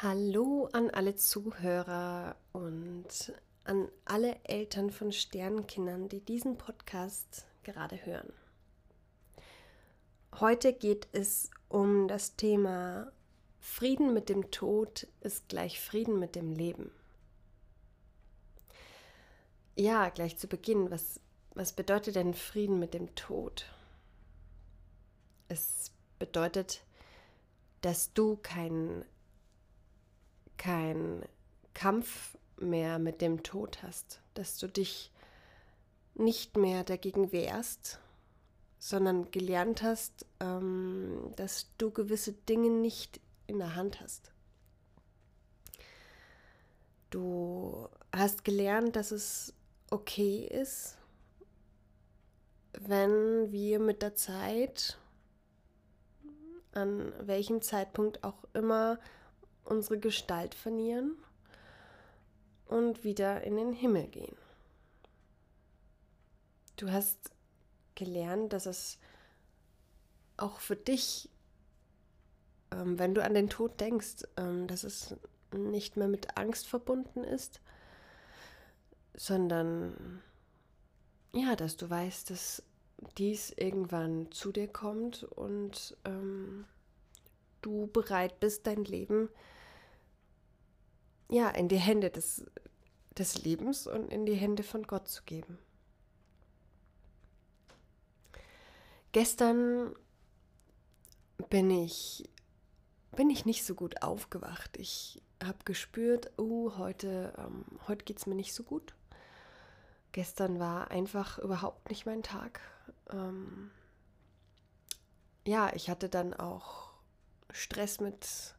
Hallo an alle Zuhörer und an alle Eltern von Sternenkindern, die diesen Podcast gerade hören. Heute geht es um das Thema Frieden mit dem Tod ist gleich Frieden mit dem Leben. Ja, gleich zu Beginn, was, was bedeutet denn Frieden mit dem Tod? Es bedeutet, dass du kein kein Kampf mehr mit dem Tod hast, dass du dich nicht mehr dagegen wehrst, sondern gelernt hast, ähm, dass du gewisse Dinge nicht in der Hand hast. Du hast gelernt, dass es okay ist, wenn wir mit der Zeit, an welchem Zeitpunkt auch immer, unsere Gestalt verlieren und wieder in den Himmel gehen. Du hast gelernt, dass es auch für dich, ähm, wenn du an den Tod denkst, ähm, dass es nicht mehr mit Angst verbunden ist, sondern ja, dass du weißt, dass dies irgendwann zu dir kommt und ähm, du bereit bist, dein Leben ja, in die Hände des, des Lebens und in die Hände von Gott zu geben. Gestern bin ich, bin ich nicht so gut aufgewacht. Ich habe gespürt, oh, heute, ähm, heute geht es mir nicht so gut. Gestern war einfach überhaupt nicht mein Tag. Ähm, ja, ich hatte dann auch Stress mit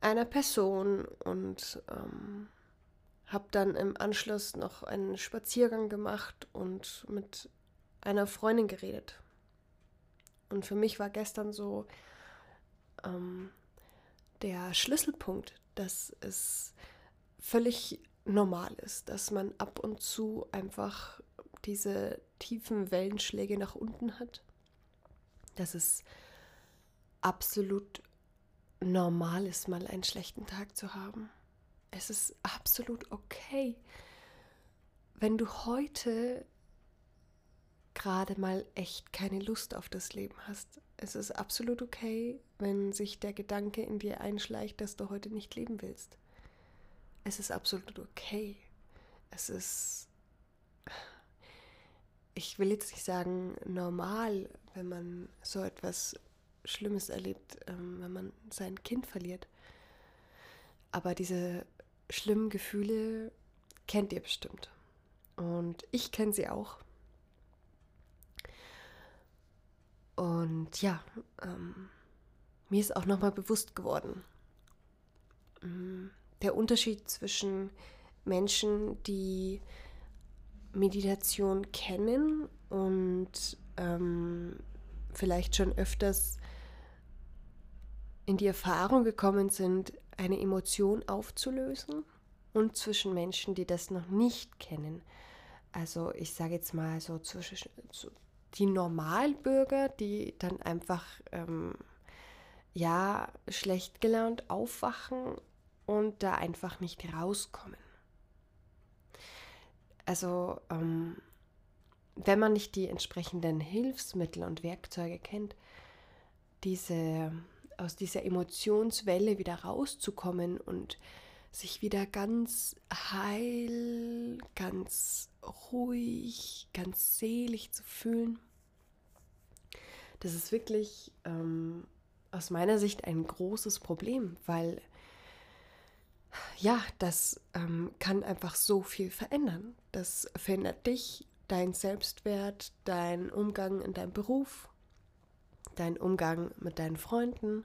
einer Person und ähm, habe dann im Anschluss noch einen Spaziergang gemacht und mit einer Freundin geredet. Und für mich war gestern so ähm, der Schlüsselpunkt, dass es völlig normal ist, dass man ab und zu einfach diese tiefen Wellenschläge nach unten hat. Dass es absolut normal ist, mal einen schlechten Tag zu haben. Es ist absolut okay, wenn du heute gerade mal echt keine Lust auf das Leben hast. Es ist absolut okay, wenn sich der Gedanke in dir einschleicht, dass du heute nicht leben willst. Es ist absolut okay. Es ist, ich will jetzt nicht sagen normal, wenn man so etwas Schlimmes erlebt, ähm, wenn man sein Kind verliert. Aber diese schlimmen Gefühle kennt ihr bestimmt. Und ich kenne sie auch. Und ja, ähm, mir ist auch nochmal bewusst geworden, ähm, der Unterschied zwischen Menschen, die Meditation kennen und ähm, vielleicht schon öfters in die Erfahrung gekommen sind, eine Emotion aufzulösen und zwischen Menschen, die das noch nicht kennen. Also ich sage jetzt mal so zwischen so die Normalbürger, die dann einfach ähm, ja schlecht gelaunt aufwachen und da einfach nicht rauskommen. Also ähm, wenn man nicht die entsprechenden Hilfsmittel und Werkzeuge kennt, diese aus dieser Emotionswelle wieder rauszukommen und sich wieder ganz heil, ganz ruhig, ganz selig zu fühlen. Das ist wirklich ähm, aus meiner Sicht ein großes Problem, weil ja, das ähm, kann einfach so viel verändern. Das verändert dich, dein Selbstwert, dein Umgang in deinem Beruf, dein Umgang mit deinen Freunden.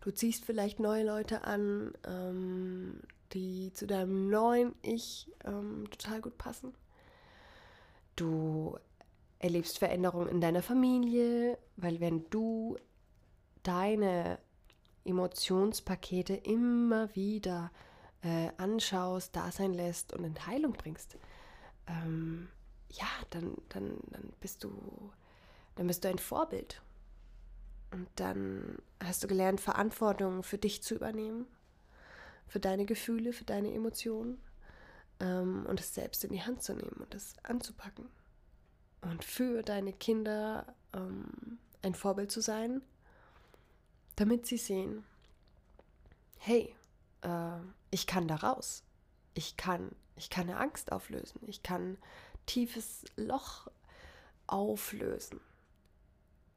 Du ziehst vielleicht neue Leute an, ähm, die zu deinem neuen Ich ähm, total gut passen. Du erlebst Veränderungen in deiner Familie, weil wenn du deine Emotionspakete immer wieder äh, anschaust, da sein lässt und in Heilung bringst, ähm, ja, dann, dann, dann bist du, dann bist du ein Vorbild. Und dann hast du gelernt, Verantwortung für dich zu übernehmen. für deine Gefühle, für deine Emotionen ähm, und es selbst in die Hand zu nehmen und es anzupacken. Und für deine Kinder ähm, ein Vorbild zu sein, damit sie sehen, hey, äh, ich kann da raus. Ich kann, ich kann eine Angst auflösen. Ich kann tiefes Loch auflösen.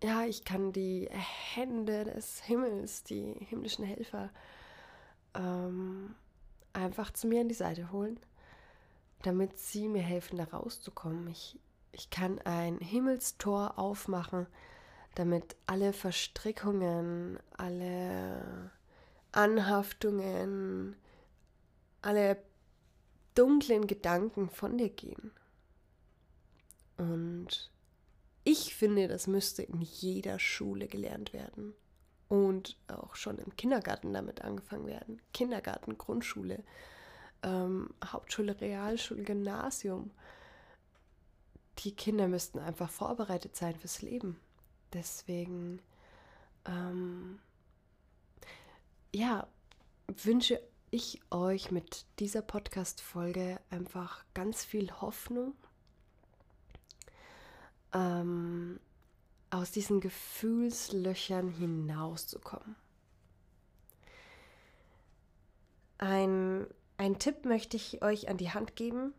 Ja, ich kann die Hände des Himmels, die himmlischen Helfer, ähm, einfach zu mir an die Seite holen, damit sie mir helfen, da rauszukommen. Ich, ich kann ein Himmelstor aufmachen, damit alle Verstrickungen, alle Anhaftungen, alle dunklen Gedanken von dir gehen. Und ich finde, das müsste in jeder Schule gelernt werden und auch schon im Kindergarten damit angefangen werden. Kindergarten, Grundschule, ähm, Hauptschule, Realschule, Gymnasium. Die Kinder müssten einfach vorbereitet sein fürs Leben. Deswegen, ähm, ja, wünsche ich euch mit dieser Podcast-Folge einfach ganz viel Hoffnung, ähm, aus diesen Gefühlslöchern hinauszukommen. Ein, ein Tipp möchte ich euch an die Hand geben,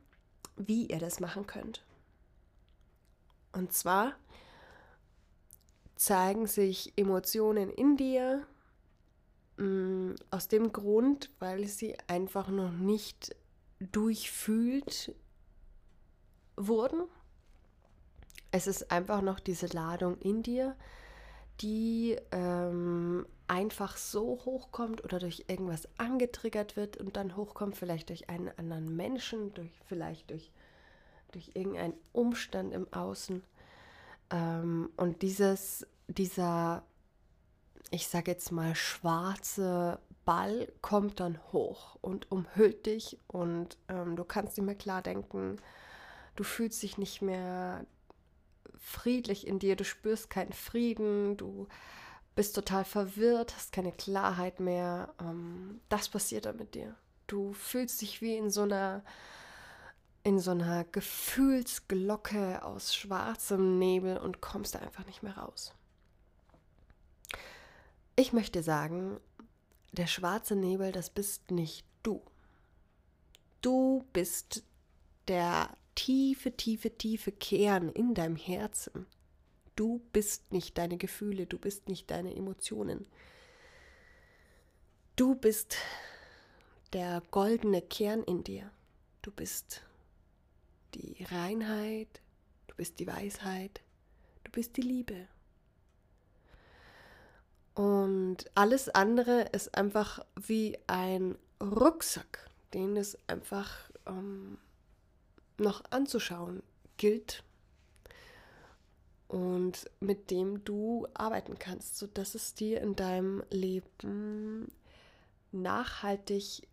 wie ihr das machen könnt. Und zwar zeigen sich Emotionen in dir mh, mm, aus dem Grund, weil sie einfach noch nicht durchfühlt wurden es ist einfach noch diese Ladung in dir, die ähm, einfach so hochkommt oder durch irgendwas angetriggert wird und dann hochkommt, vielleicht durch einen anderen Menschen, durch, vielleicht durch, durch irgendeinen Umstand im Außen. Ähm, und dieses, dieser, ich sage jetzt mal, schwarze Ball kommt dann hoch und umhüllt dich und ähm, du kannst nicht mehr klar denken, du fühlst dich nicht mehr friedlich in dir, du spürst keinen Frieden, du bist total verwirrt, hast keine Klarheit mehr. Ähm, das passiert dann mit dir. Du fühlst dich wie in so einer in so einer Gefühlsglocke aus schwarzem Nebel und kommst da einfach nicht mehr raus. Ich möchte sagen, der schwarze Nebel, das bist nicht du. Du bist der tiefe, tiefe, tiefe Kern in deinem Herzen. Du bist nicht deine Gefühle, du bist nicht deine Emotionen. Du bist der goldene Kern in dir. Du bist die Reinheit, du bist die Weisheit, du bist die Liebe. Und alles andere ist einfach wie ein Rucksack, den es einfach ähm, noch anzuschauen gilt und mit dem du arbeiten kannst, sodass es dir in deinem Leben nachhaltig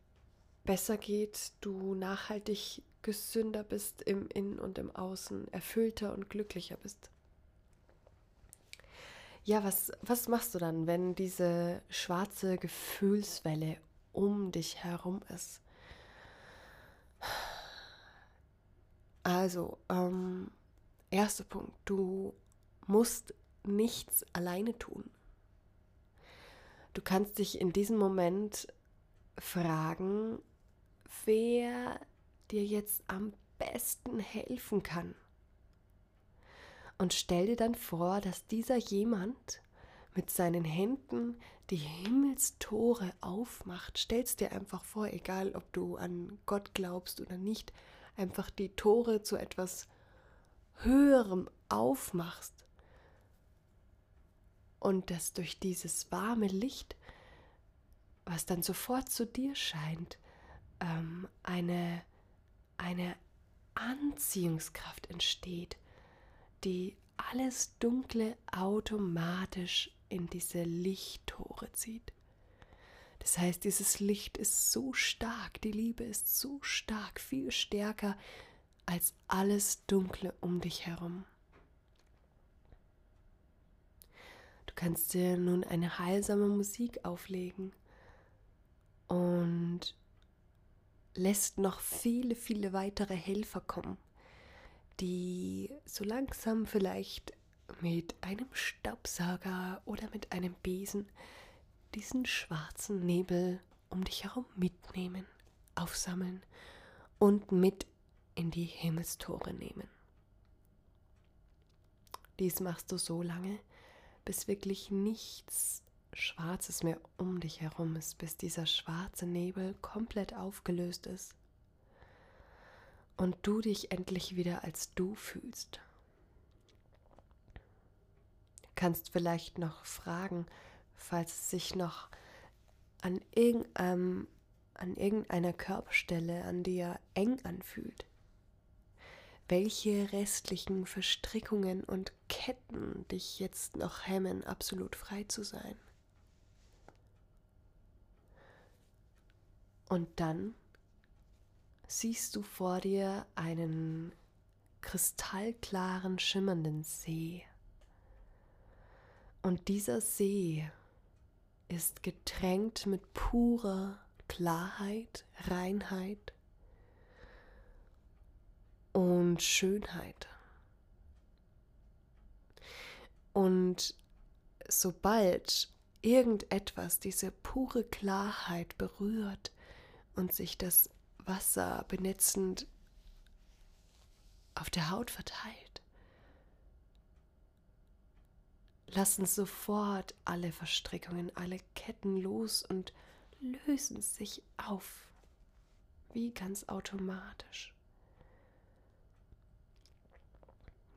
besser geht, du nachhaltig gesünder bist im Innen und im Außen, erfüllter und glücklicher bist. Ja, was, was machst du dann, wenn diese schwarze Gefühlswelle um dich herum ist? Also, ähm, erster Punkt, du musst nichts alleine tun. Du kannst dich in diesem Moment fragen, wer dir jetzt am besten helfen kann. Und stell dir dann vor, dass dieser jemand mit seinen Händen die Himmelstore aufmacht. Stell's dir einfach vor, egal ob du an Gott glaubst oder nicht, einfach die Tore zu etwas Höherem aufmachst und dass durch dieses warme Licht, was dann sofort zu dir scheint, ähm, eine, eine Anziehungskraft entsteht, die alles Dunkle automatisch in diese Lichttore zieht. Das heißt, dieses Licht ist so stark, die Liebe ist so stark, viel stärker als alles Dunkle um dich herum. Du kannst dir nun eine heilsame Musik auflegen und lässt noch viele, viele weitere Helfer kommen, die so langsam vielleicht mit einem Staubsauger oder mit einem Besen diesen schwarzen Nebel um dich herum mitnehmen, aufsammeln und mit in die Himmelstore nehmen. Dies machst du so lange, bis wirklich nichts Schwarzes mehr um dich herum ist, bis dieser schwarze Nebel komplett aufgelöst ist und du dich endlich wieder als du fühlst. Du kannst vielleicht noch fragen, falls es sich noch an, irgendeinem, an irgendeiner Körperstelle an dir eng anfühlt welche restlichen Verstrickungen und Ketten dich jetzt noch hemmen, absolut frei zu sein. Und dann siehst du vor dir einen kristallklaren, schimmernden See. Und dieser See ist getränkt mit purer Klarheit, Reinheit und Schönheit. Und sobald irgendetwas diese pure Klarheit berührt und sich das Wasser benetzend auf der Haut verteilt, lassen sofort alle Verstrickungen, alle Ketten los und lösen sich auf, wie ganz automatisch.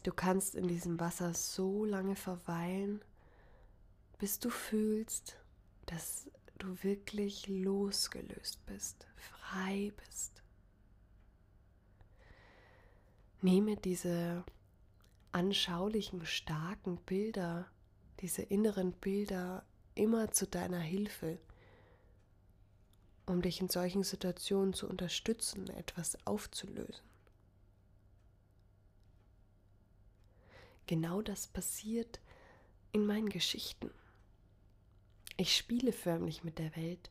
Du kannst in diesem Wasser so lange verweilen, bis du fühlst, dass du wirklich losgelöst bist, frei bist. Nehme diese anschaulichen, starken Bilder, diese inneren Bilder immer zu deiner Hilfe, um dich in solchen Situationen zu unterstützen, etwas aufzulösen. Genau das passiert in meinen Geschichten. Ich spiele förmlich mit der Welt,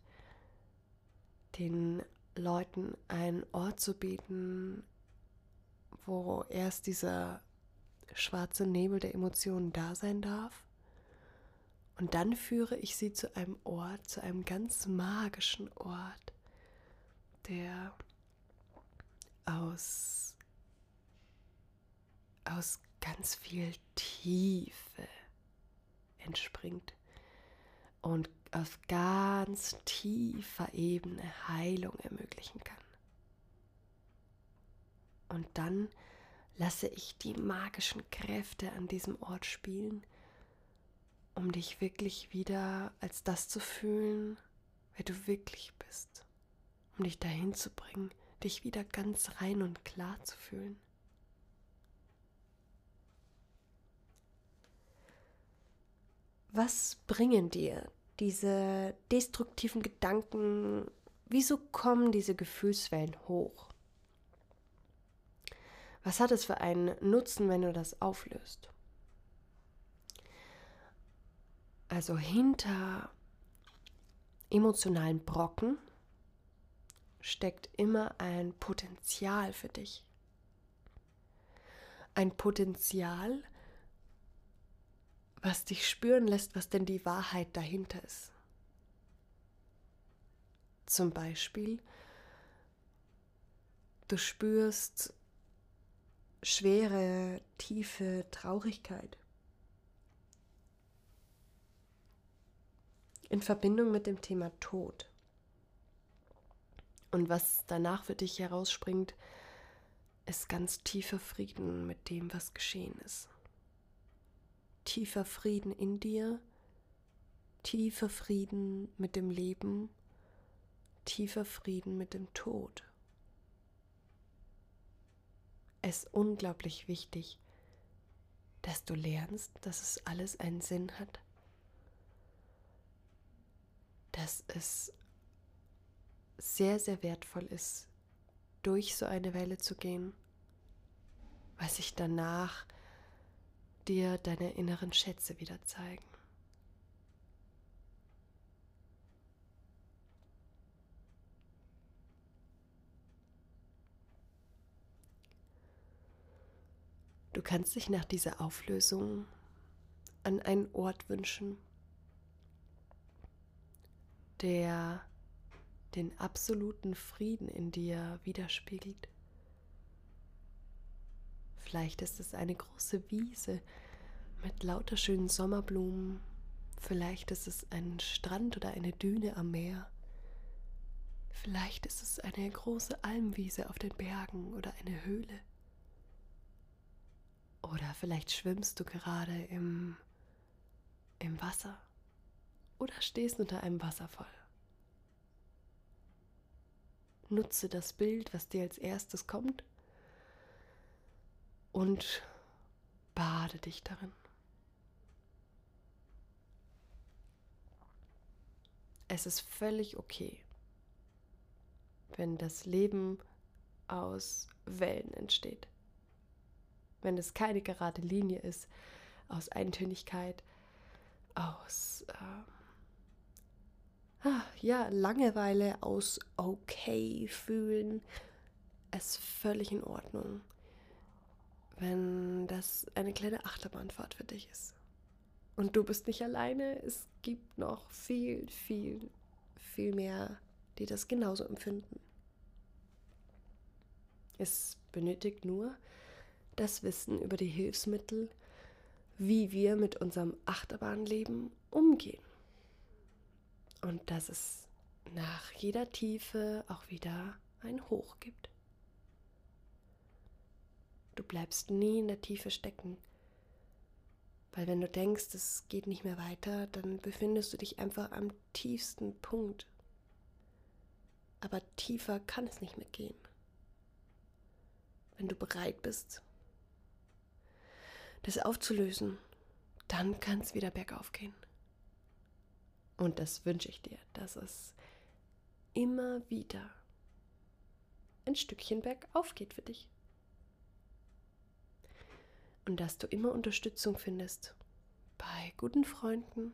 den Leuten einen Ort zu bieten, wo erst dieser schwarze Nebel der Emotionen da sein darf. Und dann führe ich sie zu einem Ort, zu einem ganz magischen Ort, der aus, aus ganz viel Tiefe entspringt und auf ganz tiefer Ebene Heilung ermöglichen kann. Und dann lasse ich die magischen Kräfte an diesem Ort spielen, um dich wirklich wieder als das zu fühlen, wer du wirklich bist, um dich dahin zu bringen, dich wieder ganz rein und klar zu fühlen. Was bringen dir diese destruktiven Gedanken? Wieso kommen diese Gefühlswellen hoch? Was hat es für einen Nutzen, wenn du das auflöst? Also hinter emotionalen Brocken steckt immer ein Potenzial für dich. Ein Potenzial, was dich spüren lässt, was denn die Wahrheit dahinter ist. Zum Beispiel, du spürst schwere, tiefe Traurigkeit. In Verbindung mit dem Thema Tod. Und was danach für dich herausspringt, ist ganz tiefer Frieden mit dem, was geschehen ist tiefer Frieden in dir, tiefer Frieden mit dem Leben, tiefer Frieden mit dem Tod. Es ist unglaublich wichtig, dass du lernst, dass es alles einen Sinn hat, dass es sehr, sehr wertvoll ist, durch so eine Welle zu gehen, weil sich danach dir deine inneren Schätze wieder zeigen. Du kannst dich nach dieser Auflösung an einen Ort wünschen, der den absoluten Frieden in dir widerspiegelt. Vielleicht ist es eine große Wiese mit lauter schönen Sommerblumen. Vielleicht ist es ein Strand oder eine Düne am Meer. Vielleicht ist es eine große Almwiese auf den Bergen oder eine Höhle. Oder vielleicht schwimmst du gerade im, im Wasser oder stehst unter einem Wasserfall. Nutze das Bild, was dir als erstes kommt und bade dich darin. Es ist völlig okay, wenn das Leben aus Wellen entsteht. Wenn es keine gerade Linie ist, aus Eintönigkeit, aus äh, ja, Langeweile, aus okay fühlen, es völlig in Ordnung wenn das eine kleine Achterbahnfahrt für dich ist. Und du bist nicht alleine, es gibt noch viel, viel, viel mehr, die das genauso empfinden. Es benötigt nur das Wissen über die Hilfsmittel, wie wir mit unserem Achterbahnleben umgehen. Und dass es nach jeder Tiefe auch wieder ein Hoch gibt. Du bleibst nie in der Tiefe stecken. Weil wenn du denkst, es geht nicht mehr weiter, dann befindest du dich einfach am tiefsten Punkt. Aber tiefer kann es nicht mehr gehen. Wenn du bereit bist, das aufzulösen, dann kann es wieder bergauf gehen. Und das wünsche ich dir, dass es immer wieder ein Stückchen bergauf geht für dich und dass du immer Unterstützung findest bei guten Freunden,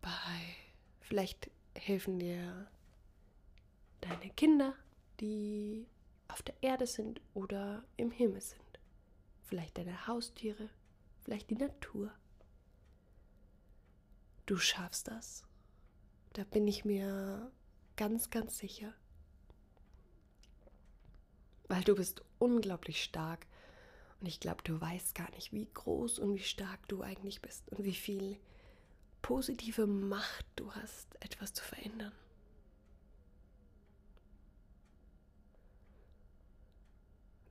bei vielleicht helfen dir deine Kinder, die auf der Erde sind oder im Himmel sind, vielleicht deine Haustiere, vielleicht die Natur. Du schaffst das. Da bin ich mir ganz, ganz sicher. Weil du bist unglaublich stark und ich glaube, du weißt gar nicht, wie groß und wie stark du eigentlich bist und wie viel positive Macht du hast, etwas zu verändern.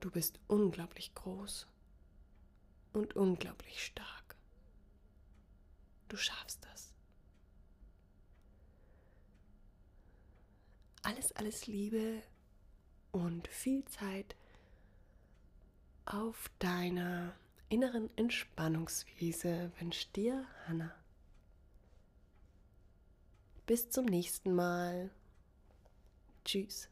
Du bist unglaublich groß und unglaublich stark. Du schaffst das. Alles, alles Liebe und viel Zeit auf deiner inneren Entspannungswiese wünscht dir Hanna. Bis zum nächsten Mal. Tschüss.